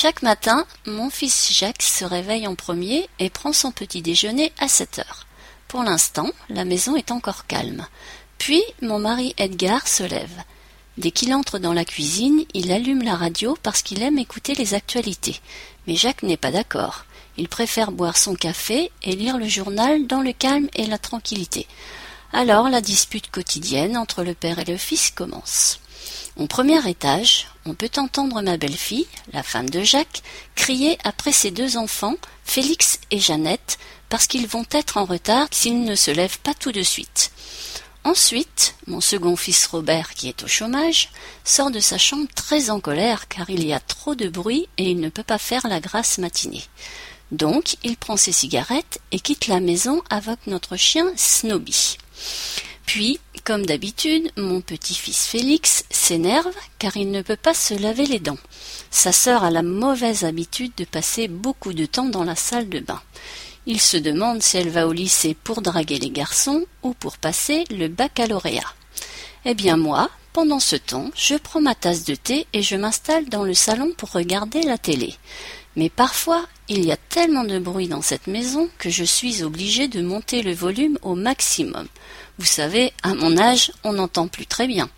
Chaque matin, mon fils Jacques se réveille en premier et prend son petit déjeuner à sept heures. Pour l'instant, la maison est encore calme. Puis mon mari Edgar se lève. Dès qu'il entre dans la cuisine, il allume la radio parce qu'il aime écouter les actualités. Mais Jacques n'est pas d'accord. Il préfère boire son café et lire le journal dans le calme et la tranquillité. Alors la dispute quotidienne entre le père et le fils commence. Au premier étage, on peut entendre ma belle-fille, la femme de Jacques, crier après ses deux enfants, Félix et Jeannette, parce qu'ils vont être en retard s'ils ne se lèvent pas tout de suite. Ensuite, mon second fils Robert, qui est au chômage, sort de sa chambre très en colère car il y a trop de bruit et il ne peut pas faire la grasse matinée. Donc, il prend ses cigarettes et quitte la maison avec notre chien Snobby. Puis, comme d'habitude, mon petit-fils Félix s'énerve car il ne peut pas se laver les dents. Sa sœur a la mauvaise habitude de passer beaucoup de temps dans la salle de bain. Il se demande si elle va au lycée pour draguer les garçons ou pour passer le baccalauréat. Eh bien moi, pendant ce temps, je prends ma tasse de thé et je m'installe dans le salon pour regarder la télé. Mais parfois, il y a tellement de bruit dans cette maison que je suis obligée de monter le volume au maximum. Vous savez, à mon âge, on n'entend plus très bien.